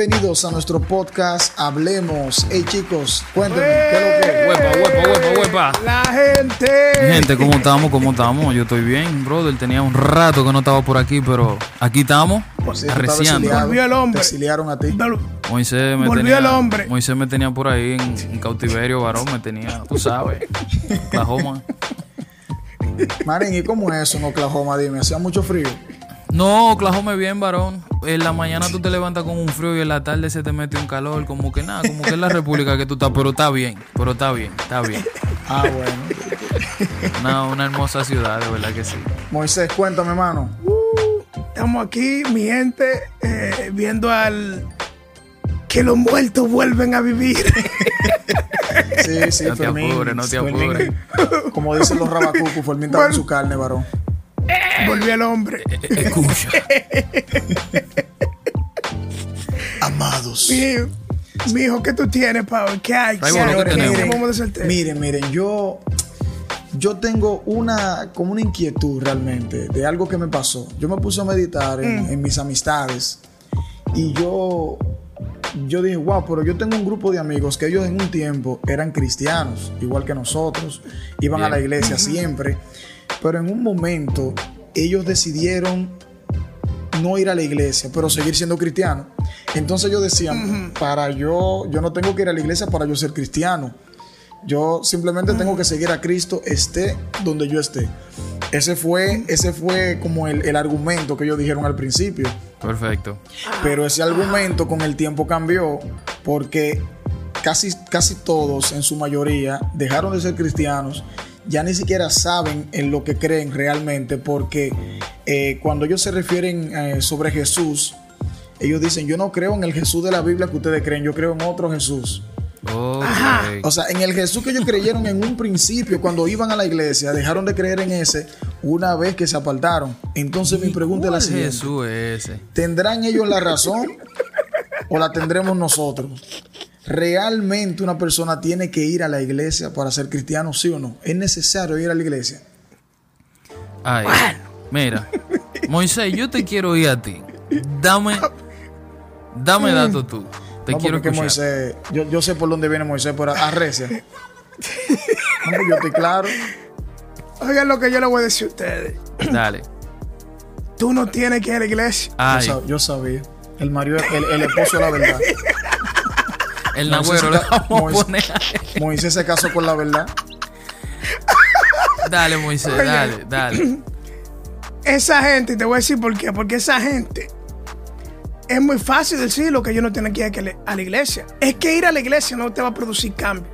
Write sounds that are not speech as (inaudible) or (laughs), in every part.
Bienvenidos a nuestro podcast Hablemos. Hey chicos, cuéntenme, ¿qué es lo que? Huepa, huepa, huepa, huepa. La gente. Gente, ¿cómo estamos? ¿Cómo estamos? Yo estoy bien, brother. Tenía un rato que no estaba por aquí, pero aquí estamos, Sí, arreciando. exiliado, Volvió el hombre. Te a ti. Moisés me Volvió tenía, el hombre. Moisés me tenía por ahí en, en cautiverio, varón. Me tenía, tú sabes, Oklahoma. Marín, ¿y cómo es eso en Oklahoma? Dime, ¿hacía mucho frío? No, Oklahoma es bien, varón. En la mañana tú te levantas con un frío y en la tarde se te mete un calor. Como que nada, como que es la república que tú estás. Pero está bien, pero está bien, está bien. Ah, bueno. Una, una hermosa ciudad, de verdad que sí. Moisés, cuéntame, hermano. Estamos aquí, mi gente, eh, viendo al. Que los muertos vuelven a vivir. Sí, sí, No te apures, no te apures. Como dicen los rabacucos, Fermín estaba en su carne, varón. Volvió el hombre. Escucha. (laughs) Amados. Mi, mi hijo, ¿qué tú tienes, Pablo? ¿Qué hay? Miren, miren, yo, yo tengo una, como una inquietud realmente de algo que me pasó. Yo me puse a meditar en, en mis amistades y yo, yo dije, wow, pero yo tengo un grupo de amigos que ellos en un tiempo eran cristianos, igual que nosotros, iban a la iglesia siempre, pero en un momento ellos decidieron no ir a la iglesia, pero seguir siendo cristianos. Entonces ellos decían, para yo, yo no tengo que ir a la iglesia para yo ser cristiano. Yo simplemente tengo que seguir a Cristo, esté donde yo esté. Ese fue, ese fue como el, el argumento que ellos dijeron al principio. Perfecto. Pero ese argumento con el tiempo cambió porque casi, casi todos, en su mayoría, dejaron de ser cristianos. Ya ni siquiera saben en lo que creen realmente porque eh, cuando ellos se refieren eh, sobre Jesús, ellos dicen, yo no creo en el Jesús de la Biblia que ustedes creen, yo creo en otro Jesús. O sea, en el Jesús que ellos creyeron en un principio cuando iban a la iglesia, dejaron de creer en ese una vez que se apartaron. Entonces mi pregunta es la ¿Cuál siguiente. Jesús es ese? ¿Tendrán ellos la razón o la tendremos nosotros? ¿Realmente una persona tiene que ir a la iglesia para ser cristiano, sí o no? ¿Es necesario ir a la iglesia? Ay, mira, Moisés, yo te quiero ir a ti. Dame, dame datos tú. Te no, quiero escuchar. Moisés, yo, yo sé por dónde viene Moisés, pero arrecia. Pues yo estoy claro. Oigan lo que yo le voy a decir a ustedes. Dale. Tú no tienes que ir a la iglesia. Ay, Yo, sab- yo sabía. El marido, el, el esposo de la verdad. El Moisés nagüero se ca- vamos a Moisés- poner. Moisés se casó con la verdad. Dale, Moisés, Oye. dale, dale. (clears throat) Esa gente, y te voy a decir por qué. Porque esa gente es muy fácil decirlo que ellos no tienen que ir a la iglesia. Es que ir a la iglesia no te va a producir cambio.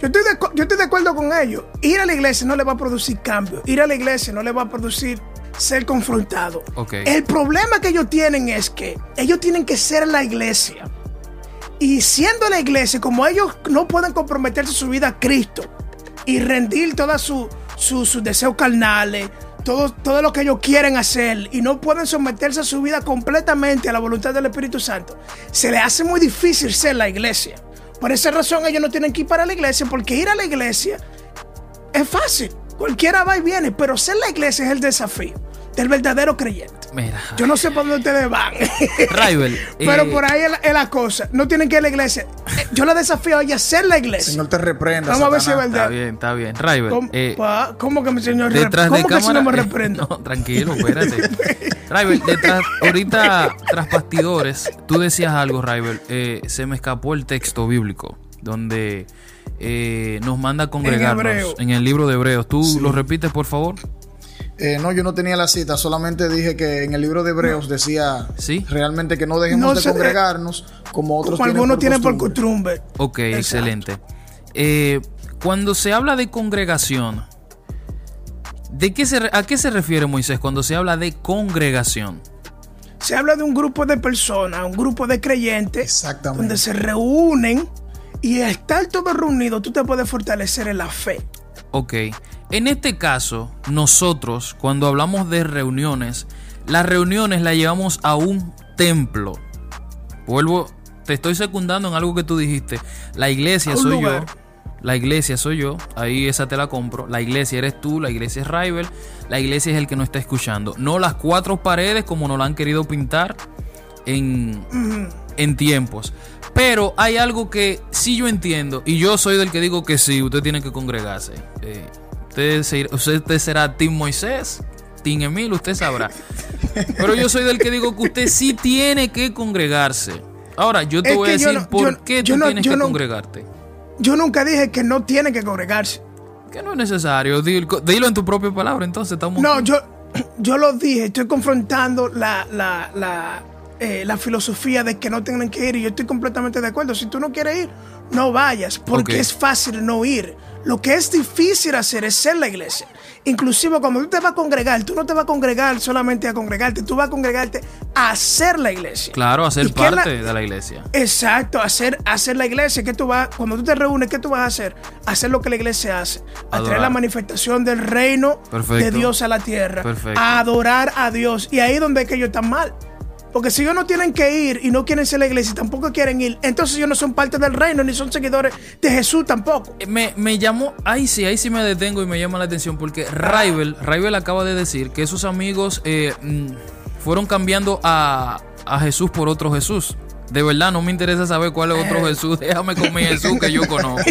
Yo estoy, de, yo estoy de acuerdo con ellos. Ir a la iglesia no le va a producir cambio. Ir a la iglesia no le va a producir ser confrontado. Ok. El problema que ellos tienen es que ellos tienen que ser la iglesia. Y siendo la iglesia, como ellos no pueden comprometerse su vida a Cristo y rendir todos su, sus deseos carnales, todo, todo lo que ellos quieren hacer y no pueden someterse a su vida completamente a la voluntad del Espíritu Santo, se les hace muy difícil ser la iglesia. Por esa razón ellos no tienen que ir para la iglesia porque ir a la iglesia es fácil. Cualquiera va y viene, pero ser la iglesia es el desafío del verdadero creyente. Mira. Yo no sé por dónde ustedes van. (laughs) Rival. (laughs) Pero eh, por ahí es la, es la cosa. No tienen que ir a la iglesia. Eh, Yo la desafío a ella a ser la iglesia. Señor te reprenda. Vamos a ver si es Satanás. Está verdad. bien, está bien. Rival. ¿Cómo, eh, pa- cómo que mi señor detrás rep- de ¿Cómo que si cámara. (laughs) no me eh, reprendo? no, tranquilo, espérate. Rival, detrás, ahorita, tras bastidores, tú decías algo, Rival. eh, se me escapó el texto bíblico donde eh, nos manda a congregarnos en, el libro de Hebreos. ¿Tú lo repites, por favor? Eh, no, yo no tenía la cita, solamente dije que en el libro de Hebreos decía Sí. realmente que no dejemos No de congregarnos como otros Como tienen algunos por tienen por costumbre. Ok, excelente. Eh, cuando se habla de congregación, ¿De qué se, ¿A qué se refiere Moisés cuando se habla de congregación? Se habla de un grupo de personas, un grupo de creyentes, Exactamente. donde se reúnen y al estar todos reunidos tú te puedes fortalecer en la fe. Ok. En este caso, nosotros, cuando hablamos de reuniones, las reuniones las llevamos a un templo. Vuelvo, te estoy secundando en algo que tú dijiste. La iglesia soy lugar. yo. La iglesia soy yo. Ahí esa te la compro. La iglesia eres tú. La iglesia es Rival. La iglesia es el que nos está escuchando. No las cuatro paredes como nos la han querido pintar en, en tiempos. Pero hay algo que sí yo entiendo. Y yo soy del que digo que sí, usted tiene que congregarse. Eh, usted, se- usted será Team Moisés, Team Emil, usted sabrá. Pero yo soy del que digo que usted sí tiene que congregarse. Ahora, yo te Es voy a decir no- por yo- qué yo tú no- tienes que no- congregarte. Yo nunca dije que no tiene que congregarse. Que no es necesario. Dilo, dilo en tu propia palabra, entonces estamos. No, yo, (clears throat) yo lo dije, estoy confrontando la, la, la, eh, la filosofía de que no tienen que ir y yo estoy completamente de acuerdo. Si tú no quieres ir, no vayas, porque es fácil no ir. Lo que es difícil hacer es ser la iglesia. Inclusive cuando tú te vas a congregar, tú no te vas a congregar solamente a congregarte, tú vas a congregarte a ser la iglesia. Claro, a ser ¿Y qué es la- parte de la iglesia. Exacto, hacer, hacer la iglesia. ¿Qué tú vas, cuando tú te reúnes, ¿qué tú vas a hacer? Hacer lo que la iglesia hace. A Adorar. traer la manifestación del reino Perfecto. de Dios a la tierra. Perfecto. A adorar a Dios. Y ahí es donde es que ellos están mal. Porque si ellos no tienen que ir y no quieren ser la iglesia y tampoco quieren ir, entonces ellos no son parte del reino ni son seguidores de Jesús tampoco. Eh, Me, me llamó, ahí sí, ahí sí me detengo y me llama la atención porque Rival, Rival acaba de decir que sus amigos eh, mm, fueron cambiando a, a Jesús por otro Jesús. De verdad, no me interesa saber cuál es otro Jesús. Déjame con mi Jesús que yo conozco.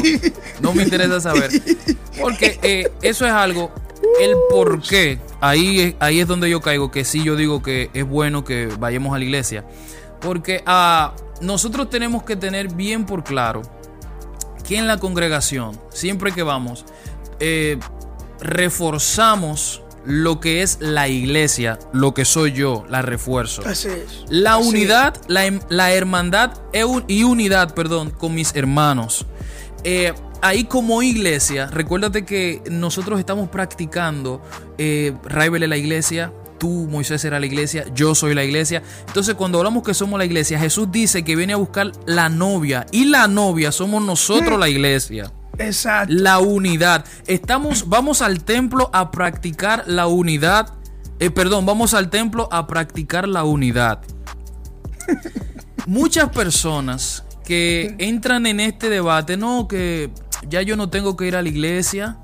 No me interesa saber. (laughs) Porque eh, eso es algo, el por qué. Ahí, es- ahí es donde yo caigo, que sí yo digo que es bueno que vayamos a la iglesia. Porque ah, nosotros tenemos que tener bien por claro que en la congregación, siempre que vamos, eh, reforzamos lo que es la iglesia, lo que soy yo, la refuerzo. Así es. La Así unidad, la, la hermandad y unidad, perdón, con mis hermanos. Eh, ahí como iglesia, recuérdate que nosotros estamos practicando, eh, Raibel es la iglesia, tú Moisés era la iglesia, yo soy la iglesia. Entonces cuando hablamos que somos la iglesia, Jesús dice que viene a buscar la novia y la novia somos nosotros la iglesia. es. Exacto. La unidad. Estamos, vamos al templo a practicar la unidad. Eh, perdón, vamos al templo a practicar la unidad. (laughs) Muchas personas que entran en este debate, no, que ya yo no tengo que ir a la iglesia.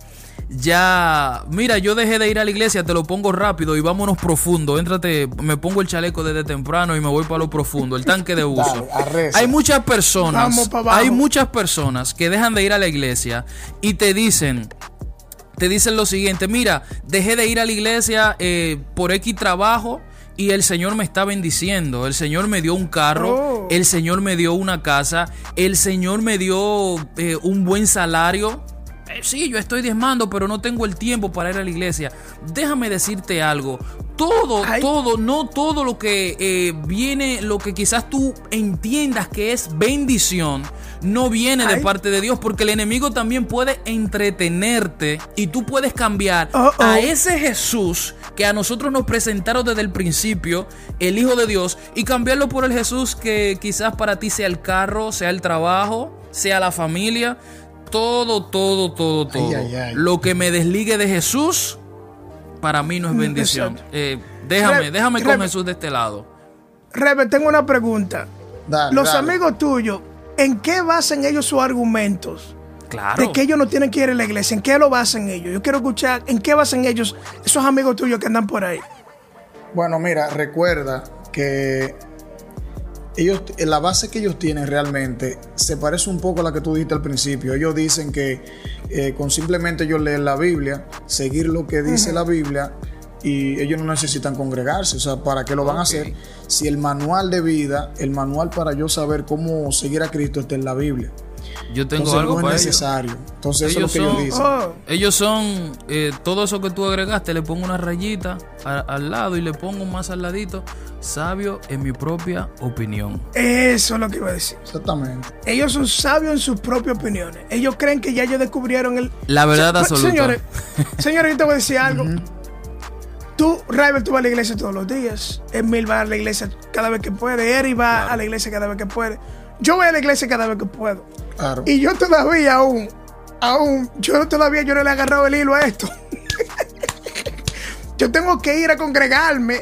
Ya, mira, yo dejé de ir a la iglesia, te lo pongo rápido y vámonos profundo. Éntrate, me pongo el chaleco desde temprano y me voy para lo profundo, el tanque de uso. Dale. Hay muchas personas, hay muchas personas que dejan de ir a la iglesia y te dicen, te dicen lo siguiente, mira, dejé de ir a la iglesia eh, por X trabajo y el Señor me está bendiciendo, el Señor me dio un carro, Oh. el Señor me dio una casa, el Señor me dio eh, un buen salario. Eh, sí, yo estoy diezmando, pero no tengo el tiempo para ir a la iglesia. Déjame decirte algo. Todo, Ay. todo, no todo lo que eh, viene, lo que quizás tú entiendas que es bendición, no viene de parte de Dios, porque el enemigo también puede entretenerte y tú puedes cambiar Oh, oh. a ese Jesús que a nosotros nos presentaron desde el principio, el Hijo de Dios, y cambiarlo por el Jesús que quizás para ti sea el carro, sea el trabajo, sea la familia, todo, todo, todo, todo. ay, ay. Lo que me desligue de Jesús, para mí no es bendición. exacto. Eh, déjame, déjame con Rebe- Jesús de este lado. Rebe, tengo una pregunta. Dale, Los dale. amigos tuyos, ¿en qué basan ellos sus argumentos? Claro. De que ellos no tienen que ir a la iglesia. ¿En qué lo basan ellos? Yo quiero escuchar en qué basan ellos, esos amigos tuyos que andan por ahí. Bueno, mira, recuerda que ellos, la base que ellos tienen realmente se parece un poco a la que tú dijiste al principio. Ellos dicen que eh, con simplemente ellos leer la Biblia, seguir lo que dice la Biblia, y ellos no necesitan congregarse. O sea, ¿para qué lo van a hacer? Si el manual de vida, el manual para yo saber cómo seguir a Cristo está en la Biblia. Yo tengo Entonces algo no para es ellos. necesario. Entonces eso Ellos es lo que son- ellos dicen. Oh, Ellos son, eh, todo eso que tú agregaste, le pongo una rayita a- al lado y le pongo más al ladito, sabio en mi propia opinión. eso es lo que iba a decir. Exactamente. Ellos son sabios en sus propias opiniones. Ellos creen que ya ellos descubrieron el. La verdad Se- absoluta. Señores, (laughs) señores, yo te voy a decir algo. Tú, Rival, tú vas a la iglesia todos los días. Emil va a la iglesia cada vez que puede. Eri va a la iglesia cada vez que puede. Yo voy a la iglesia cada vez que puedo. Claro. Y yo todavía aún, aún, yo todavía yo no le he agarrado el hilo a esto. (laughs) yo tengo que ir a congregarme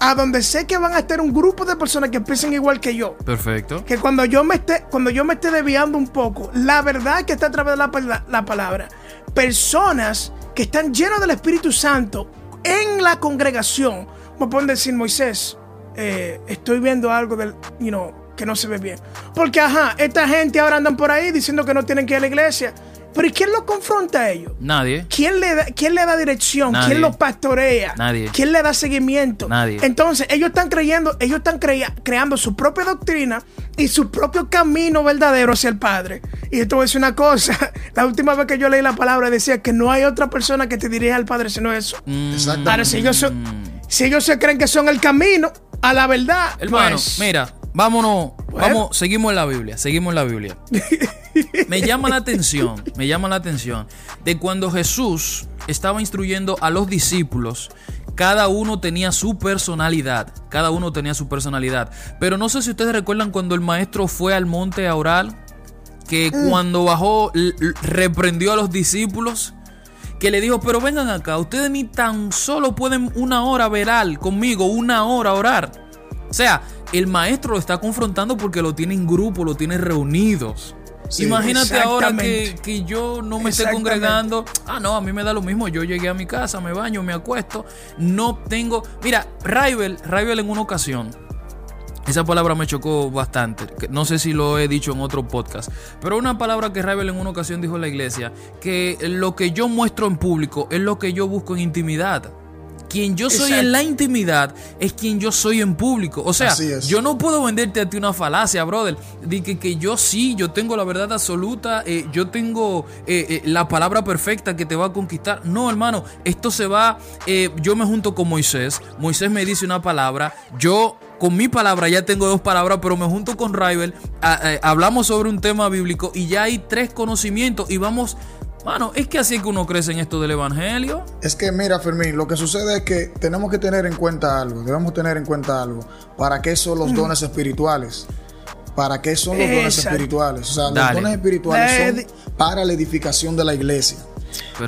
a donde sé que van a estar un grupo de personas que piensen igual que yo. Perfecto. Que cuando yo me esté, cuando yo me esté desviando un poco, la verdad que está a través de la, la palabra, personas que están llenos del Espíritu Santo en la congregación, me pueden decir, Moisés, eh, estoy viendo algo del, you know, que no se ve bien. Porque, ajá, esta gente ahora andan por ahí diciendo que no tienen que ir a la iglesia. Pero ¿y quién los confronta a ellos? Nadie. ¿Quién le da, quién le da dirección? Nadie. ¿Quién los pastorea? Nadie. ¿Quién le da seguimiento? Nadie. Entonces, ellos están creyendo, ellos están crea- creando su propia doctrina y su propio camino verdadero hacia el Padre. Y esto es una cosa. (laughs) La última vez que yo leí la palabra decía que no hay otra persona que te dirija al Padre sino eso. Mm, Exactamente. Ahora, si ellos, son- si ellos se creen que son el camino a la verdad, Hermano, pues, mira, vámonos, Bueno. vamos, seguimos en la Biblia, seguimos en la Biblia. (laughs) Me llama la atención, me llama la atención de cuando Jesús estaba instruyendo a los discípulos, cada uno tenía su personalidad, cada uno tenía su personalidad. Pero no sé si ustedes recuerdan cuando el maestro fue al monte a orar, que cuando bajó reprendió a los discípulos que le dijo, pero vengan acá, ustedes ni tan solo pueden una hora verar conmigo, una hora orar. O sea, el maestro lo está confrontando porque lo tiene en grupo, lo tiene reunidos. Sí, Imagínate ahora que, yo no me esté congregando. Ah, no, a mí me da lo mismo. Yo llegué a mi casa, me baño, me acuesto. No tengo. Mira, Raibel, Raibel en una ocasión, esa palabra me chocó bastante. No sé si lo he dicho en otro podcast. Pero una palabra que Ravel en una ocasión dijo en la iglesia. Que lo que yo muestro en público es lo que yo busco en intimidad. Quien yo soy Exacto. en la intimidad es quien yo soy en público. O sea, yo no puedo venderte a ti una falacia, brother. De que, que yo sí, yo tengo la verdad absoluta, eh, yo tengo eh, eh, la palabra perfecta que te va a conquistar. No, hermano, esto se va. yo me junto con Moisés. Moisés me dice una palabra. Yo con mi palabra ya tengo dos palabras, pero me junto con Rival. hablamos sobre un tema bíblico y ya hay tres conocimientos y vamos. Mano, es que así que uno crece en esto del evangelio. Es que mira, Fermín, lo que sucede es que tenemos que tener en cuenta algo, debemos tener en cuenta algo. ¿Para qué son los dones espirituales? ¿Para qué son los dones Exacto. espirituales? O sea, los dones espirituales son edi- para la edificación de la iglesia.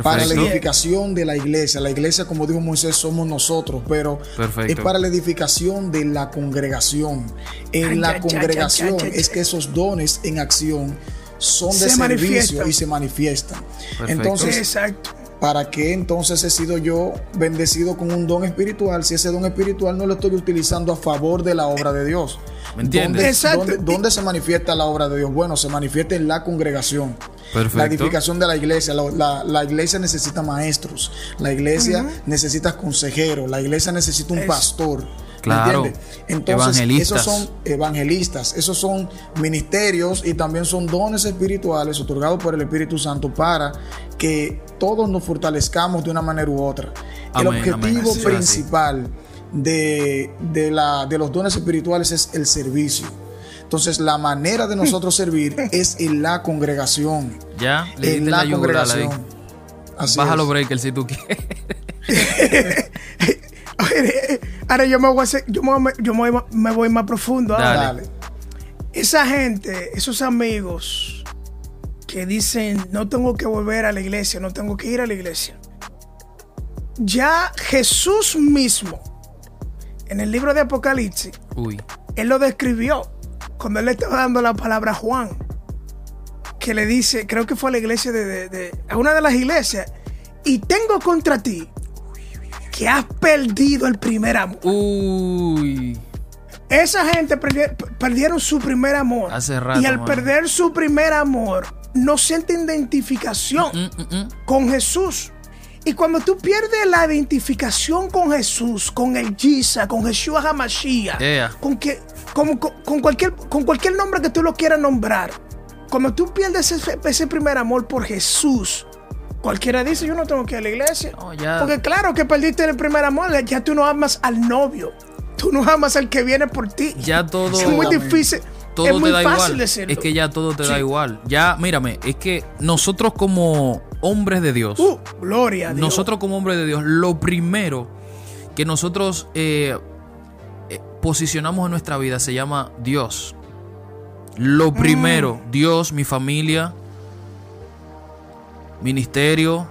Para la edificación de la iglesia. La iglesia, como dijo Moisés, somos nosotros, pero Perfecto. es para la edificación de la congregación. En Ay, la ay, congregación ay, es que esos dones en acción son de Se servicio y se manifiestan. Perfecto. Entonces, exacto. ¿Para qué entonces he sido yo bendecido con un don espiritual si ese don espiritual no lo estoy utilizando a favor de la obra de Dios? ¿Me entiendes? ¿Dónde, Exacto. dónde- dónde se manifiesta la obra de Dios? Bueno, se manifiesta en la congregación. Perfecto. La edificación de la iglesia. La, la- la iglesia necesita maestros. La iglesia necesita consejeros. La iglesia necesita un Es- pastor. ¿Me Claro. entiendes? Entonces, Evangelistas. esos son evangelistas, esos son ministerios y también son dones espirituales otorgados por el Espíritu Santo para que todos nos fortalezcamos de una manera u otra. el objetivo amén. Principal de, de la, de los dones espirituales es el servicio. Entonces, la manera de nosotros (laughs) servir es en la congregación. Ya, le En la congregación. Así Baja es. los breakers si tú quieres. (laughs) (laughs) Ahora yo me voy a hacer- yo me, voy- yo me voy, me voy más profundo. ahora. Dale. Dale. Esa gente, esos amigos que dicen, no tengo que volver a la iglesia, no tengo que ir a la iglesia. Ya Jesús mismo, en el libro de Apocalipsis, Uy. él lo describió cuando él le estaba dando la palabra a Juan, que le dice, creo que fue a la iglesia de, de- de- a una de las iglesias, y tengo contra ti que has perdido el primer amor. Uy. Esa gente perdi- perdieron su primer amor. Hace rato, y al perder su primer amor, no sienten identificación Mm, mm, mm. con Jesús. Y cuando tú pierdes la identificación con Jesús, con el Giza, con Jesús Hamashiach, Yeah. con, que, con, con- con cualquier, con cualquier nombre que tú lo quieras nombrar, cuando tú pierdes ese, ese primer amor por Jesús, cualquiera dice, yo no tengo que ir a la iglesia. No, ya. Porque claro que perdiste el primer amor, ya tú no amas al novio. Tú no amas al que viene por ti. Ya todo. es muy difícil. todo es te muy da fácil igual. decirlo. Es que ya todo te da igual. Ya, mírame, es que nosotros como hombres de Dios, Uh, gloria a Dios. nosotros como hombres de Dios, lo primero que nosotros eh, eh, posicionamos en nuestra vida se llama Dios. Lo primero, Dios, mi familia, ministerio.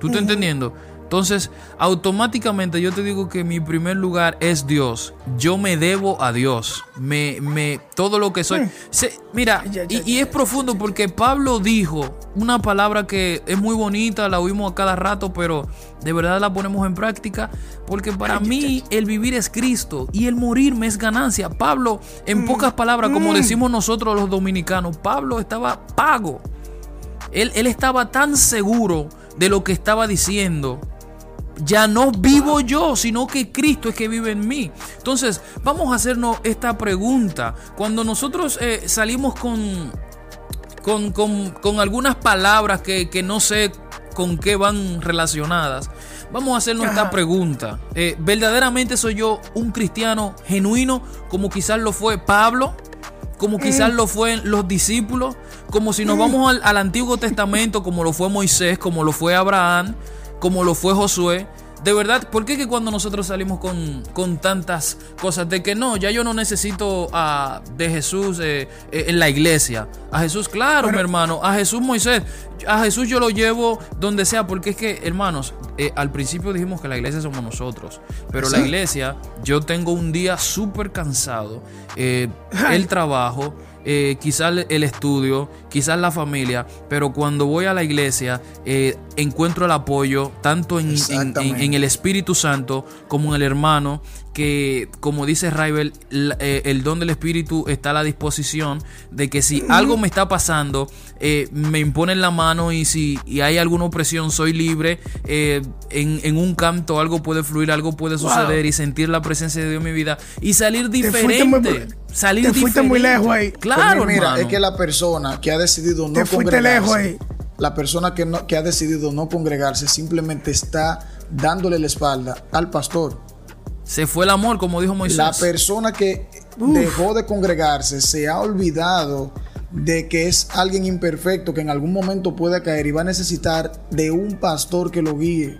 ¿Tú estás entendiendo? Entonces, automáticamente yo te digo que mi primer lugar es Dios. Yo me debo a Dios. Me, me, todo lo que soy. Se- mira, Ya, ya, y, y es profundo porque Pablo dijo una palabra que es muy bonita, la oímos a cada rato, pero de verdad la ponemos en práctica. Porque para mí el vivir es Cristo y el morir me es ganancia. Pablo, en pocas palabras, como decimos nosotros los dominicanos, Pablo estaba pago. Él, él estaba tan seguro de lo que estaba diciendo. Ya no vivo yo, sino que Cristo es que vive en mí. Entonces, vamos a hacernos esta pregunta. Cuando nosotros eh, salimos con, con, con- con algunas palabras que, que no sé con qué van relacionadas, vamos a hacernos esta pregunta. Eh, ¿Verdaderamente soy yo un cristiano genuino como quizás lo fue Pablo? Como quizás lo fue los discípulos, como si nos vamos al, al Antiguo Testamento, como lo fue Moisés, como lo fue Abraham, como lo fue Josué. De verdad, ¿por qué que cuando nosotros salimos con, con tantas cosas de que no, ya yo no necesito a, de Jesús eh, eh, en la iglesia? A Jesús, claro, mi hermano, a Jesús Moisés, a Jesús yo lo llevo donde sea, porque es que, hermanos, eh, al principio dijimos que la iglesia somos nosotros, pero la iglesia, yo tengo un día súper cansado, el trabajo, eh, quizás el estudio, quizás la familia, pero cuando voy a la iglesia eh, encuentro el apoyo tanto en, en- en- Exactamente. en el Espíritu Santo como en el hermano, que como dice Raibel, eh, el don del Espíritu está a la disposición de que si algo me está pasando, eh, me imponen la mano y si y hay alguna opresión, soy libre, en, un canto algo puede fluir, algo puede Wow. suceder y sentir la presencia de Dios en mi vida y salir diferente. Salir te fuiste muy lejos ahí. Claro, Porque mira, hermano. es que la persona que ha decidido no Te fuiste congregarse, lejos ahí. la persona que, no, que ha decidido no congregarse simplemente está dándole la espalda al pastor. Se fue el amor, como dijo Moisés. La persona que dejó de congregarse se ha olvidado de que es alguien imperfecto que en algún momento puede caer y va a necesitar de un pastor que lo guíe.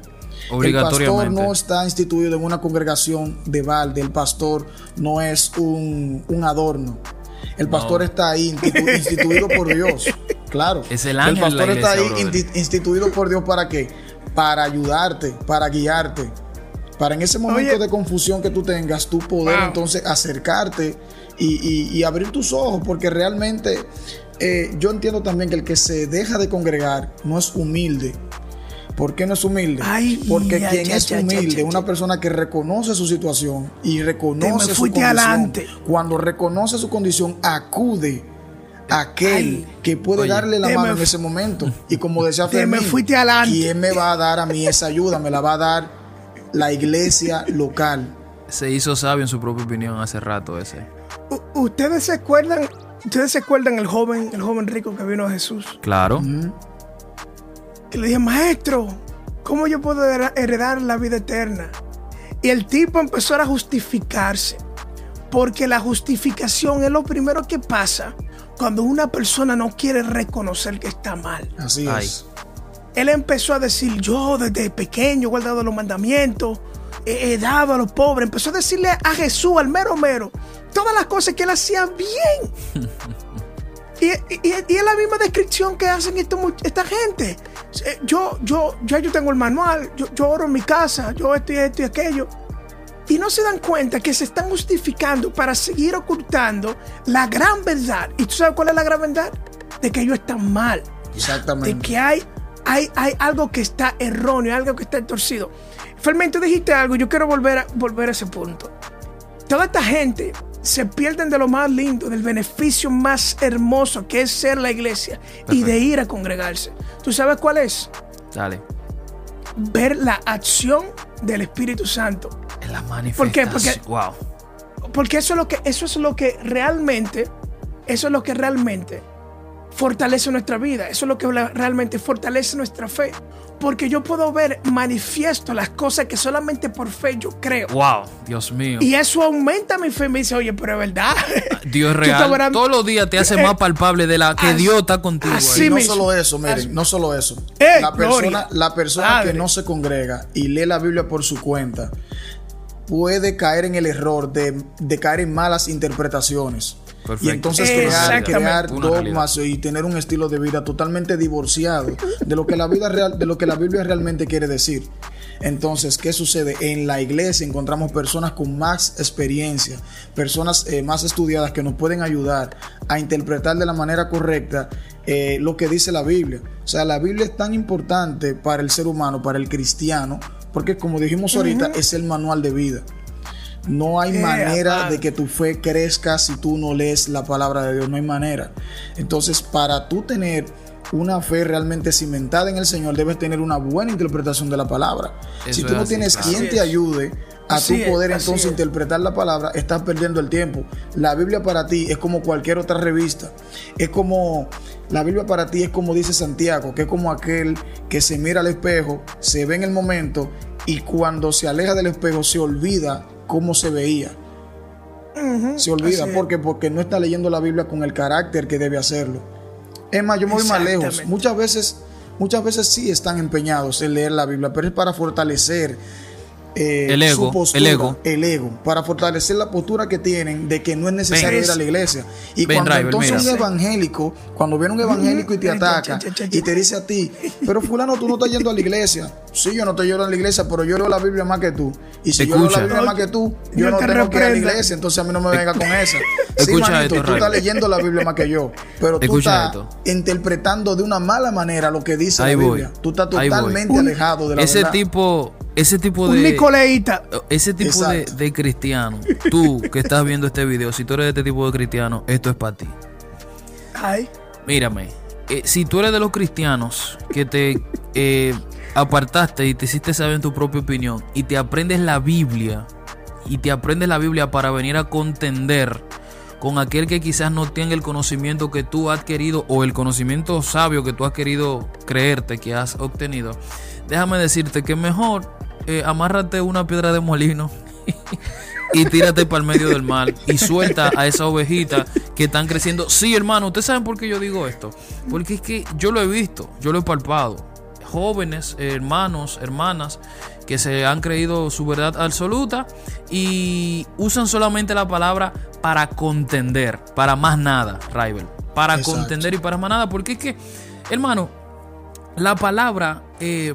El pastor no está instituido en una congregación de balde, el pastor no es un, un adorno. El pastor está ahí institu- (laughs) instituido por Dios. Claro. Es el ángel de pastor la está ahí brother. instituido por Dios para qué? Para ayudarte, para guiarte. Para en ese momento Oye. de confusión que tú tengas, tú poder Wow. entonces acercarte y, y- y abrir tus ojos, porque realmente eh, yo entiendo también que el que se deja de congregar no es humilde. ¿Por qué no es humilde? Ay, porque ya, quien ya, es ya, humilde, ya, una persona que reconoce su situación y Te reconoce me su condición, adelante. cuando reconoce su condición, acude a aquel Ay. que puede Oye. darle la mano en ese momento. Y como decía (laughs) Fermín, fuiste adelante. ¿quién me va a dar a mí esa ayuda? Me la va a dar la iglesia local. Se hizo sabio en su propia opinión hace rato ese. U- ¿Ustedes se acuerdan? ¿Ustedes se acuerdan el joven, el joven rico que vino a Jesús? Claro. Que le dije, maestro, ¿cómo yo puedo her- heredar la vida eterna? Y el tipo empezó a justificarse. Porque la justificación es lo primero que pasa cuando una persona no quiere reconocer que está mal. Así Ay. es. Él empezó a decir, yo desde pequeño he guardado los mandamientos, he, he dado a los pobres. Empezó a decirle a Jesús, al mero mero, todas las cosas que él hacía bien. (laughs) y, y- y- y es la misma descripción que hacen esto esta gente. Eh, Yo, yo, ya yo tengo el manual, yo, yo oro en mi casa, yo esto y esto y aquello. Y no se dan cuenta que se están justificando para seguir ocultando la gran verdad. ¿Y tú sabes cuál es la gran verdad? De que ellos están mal de Exactamente. que hay, hay, hay algo que está erróneo, algo que está torcido. Fermín, tú dijiste algo, yo quiero volver a, volver a ese punto. Toda esta gente se pierden de lo más lindo, del beneficio más hermoso que es ser la iglesia y de ir a congregarse. ¿Tú sabes cuál es? Dale. Ver la acción del Espíritu Santo. En la ¿Por qué? manifestación. Porque- Wow. Porque eso es lo que, eso es lo que realmente, eso es lo que realmente fortalece nuestra vida. Eso es lo que realmente fortalece nuestra fe. Porque yo puedo ver manifiesto las cosas que solamente por fe yo creo. Wow, Dios mío. Y eso aumenta mi fe. y Me dice, oye, pero es verdad. (laughs) Dios real. Todos los días te hace Eh, más palpable de la que así- Dios está contigo. así Y no mismo. solo eso, Así- miren, no solo eso. ¡Eh, la persona, gloria! la persona que no se congrega y lee la Biblia por su cuenta puede caer en el error de, de caer en malas interpretaciones. Perfecto. Y entonces crear, dogmas y tener un estilo de vida totalmente divorciado de lo que la vida real, de lo que la Biblia realmente quiere decir. Entonces, ¿qué sucede? En la iglesia encontramos personas con más experiencia, personas eh, más estudiadas que nos pueden ayudar a interpretar de la manera correcta eh, lo que dice la Biblia. O sea, la Biblia es tan importante para el ser humano, para el cristiano, porque como dijimos ahorita, es el manual de vida. No hay Eh, manera de que tu fe crezca si tú no lees la palabra de Dios. No hay manera. Entonces, para tú tener una fe realmente cimentada en el Señor, debes tener una buena interpretación de la palabra. Eso si tú no así, tienes claro. quien te ayude a Así es, poder entonces es. interpretar la palabra, estás perdiendo el tiempo. La Biblia para ti es como cualquier otra revista. Es como, la Biblia para ti es como dice Santiago, que es como aquel que se mira al espejo, se ve en el momento y cuando se aleja del espejo se olvida cómo se veía. Se olvida. así es. ¿Por qué? Porque no está leyendo la Biblia con el carácter que debe hacerlo. Es más, yo me voy más lejos. Muchas veces, muchas veces sí están empeñados en leer la Biblia, pero es para fortalecer eh, El ego, su postura, el ego. el ego, para fortalecer la postura que tienen de que no es necesario Ven. ir a la iglesia. Y Ven, cuando Driver, entonces mira. un evangélico, cuando viene un evangélico y te ataca y te dice a ti, pero fulano, tú no estás yendo a la iglesia. Sí, yo no estoy yendo a la iglesia, pero yo leo la Biblia más que tú. Y si yo leo la Biblia más que tú, yo Yo no te tengo que ir a la iglesia, entonces a mí no me venga con esa. (laughs) Sí, Escucha manito, esto, tú estás leyendo la Biblia más que yo, pero tú Escucha estás esto. interpretando de una mala manera lo que dice Ahí la voy. Biblia. Tú estás totalmente alejado de la Ese verdad. tipo, ese tipo de. Nicoleíta. Ese tipo de, Exacto. de cristiano, tú que estás viendo este video, si tú eres de este tipo de cristiano, esto es para ti. Ay. Mírame, eh, si tú eres de los cristianos que te eh, apartaste y te hiciste saber en tu propia opinión y te aprendes la Biblia y te aprendes la Biblia para venir a contender con aquel que quizás no tenga el conocimiento que tú has adquirido o el conocimiento sabio que tú has querido creerte que has obtenido, déjame decirte que mejor eh, amárrate una piedra de molino (laughs) y tírate para el medio del mar y suelta a esa ovejita que están creciendo. Sí, hermano, ustedes saben por qué yo digo esto. Porque es que yo lo he visto, yo lo he palpado. Jóvenes, hermanos, hermanas que se han creído su verdad absoluta y usan solamente la palabra para contender, para más nada, Rival. Para Exacto. contender y para más nada. Porque es que, hermano, la palabra eh,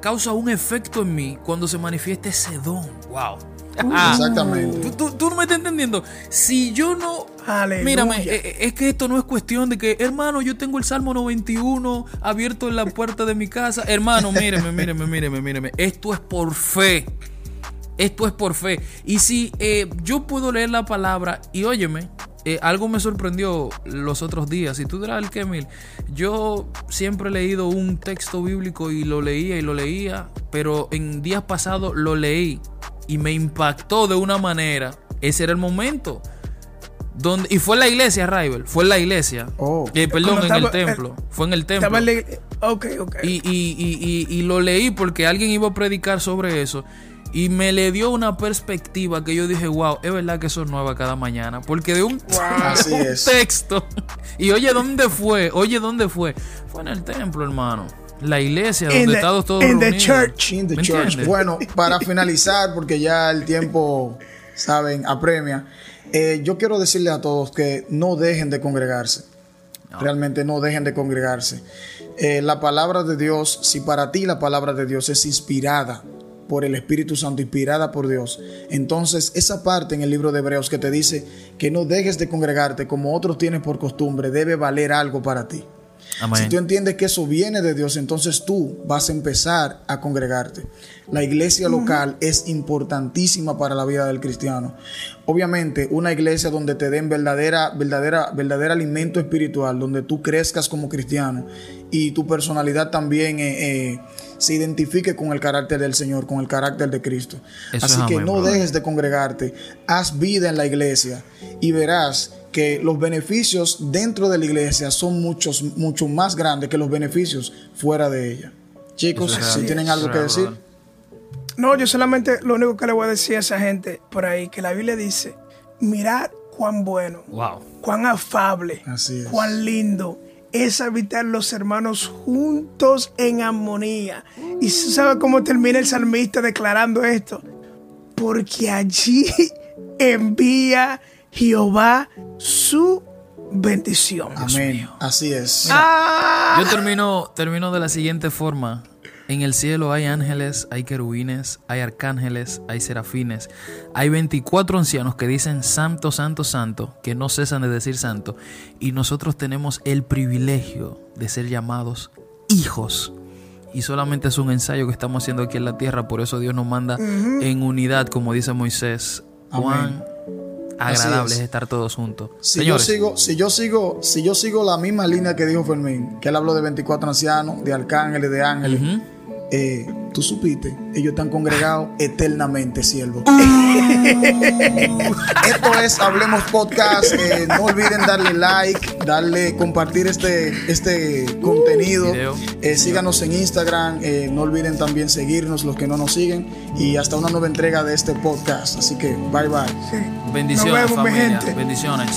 causa un efecto en mí cuando se manifiesta ese don. Wow. Ah, Exactamente. Tú, no me estás entendiendo. Si yo no. Aleluya. Mírame, eh, eh, es que esto no es cuestión de que, hermano, yo tengo el Salmo 91 abierto en la puerta de mi casa. Hermano, míreme, míreme, míreme, míreme. Esto es por fe. Esto es por fe. Y si eh, yo puedo leer la palabra y óyeme, eh, algo me sorprendió los otros días. Y tú dirás, el Kemil, yo siempre he leído un texto bíblico y lo leía y lo leía, pero en días pasados lo leí y me impactó de una manera. Ese era el momento. Donde, y fue en la iglesia, Rival. Fue en la iglesia. Oh. Eh, perdón, en el estaba- templo. fue en el templo. En la iglesia. Ok, ok. Y, y- y- y- y lo leí porque alguien iba a predicar sobre eso. Y me le dio una perspectiva que yo dije, wow, es verdad que eso es nueva cada mañana. Porque de un, Así un es. texto. (laughs) Y oye, ¿dónde fue? Oye, ¿dónde fue? Fue en el templo, hermano. La iglesia, donde In the- estamos todos in the reunidos. church. In the ¿Me church. entiendes? Bueno, para finalizar, porque ya el tiempo, saben, apremia, eh, yo quiero decirles a todos que no dejen de congregarse. Realmente no dejen de congregarse. Eh, la palabra de Dios, si para ti la palabra de Dios es inspirada por el Espíritu Santo, inspirada por Dios, entonces esa parte en el libro de Hebreos que te dice que no dejes de congregarte como otros tienen por costumbre, debe valer algo para ti. Amén. Si tú entiendes que eso viene de Dios, entonces tú vas a empezar a congregarte. La iglesia local es importantísima para la vida del cristiano. Obviamente, una iglesia donde te den verdadera, verdadera, verdadero alimento espiritual, donde tú crezcas como cristiano y tu personalidad también eh, eh, se identifique con el carácter del Señor, con el carácter de Cristo. Eso Así es que amén, no dejes de congregarte, haz vida en la iglesia y verás que los beneficios dentro de la iglesia son muchos, mucho más grandes que los beneficios fuera de ella. Chicos, si tienen algo que decir. No, yo solamente lo único que le voy a decir a esa gente por ahí, que la Biblia dice, mirad cuán bueno, Wow. cuán afable, Así es. cuán lindo es habitar los hermanos juntos en armonía. Y tú sabes cómo termina el salmista declarando esto. Porque allí (laughs) envía Jehová su bendición. Amén. Así es. Ah, Yo termino, termino de la siguiente forma. En el cielo hay ángeles, hay querubines, hay arcángeles, hay serafines, hay 24 ancianos que dicen santo, santo, santo, que no cesan de decir santo. Y nosotros tenemos el privilegio de ser llamados hijos. Y solamente es un ensayo que estamos haciendo aquí en la tierra, por eso Dios nos manda en unidad, como dice Moisés. Cuán agradable es. es. estar todos juntos. Si Señores, yo sigo, si yo sigo, si yo sigo la misma línea que dijo Fermín, que él habló de 24 ancianos, de arcángeles, de ángeles, eh, tú supiste, ellos están congregados eternamente, siervo. (laughs) Esto es Hablemos Podcast. eh, no olviden darle like, darle, compartir este, este contenido. Video. Eh, síganos en Instagram. eh, no olviden también seguirnos los que no nos siguen. Y hasta una nueva entrega de este podcast. Así que bye bye. sí. bendiciones, Nos vemos, mi familia. gente. Bendiciones.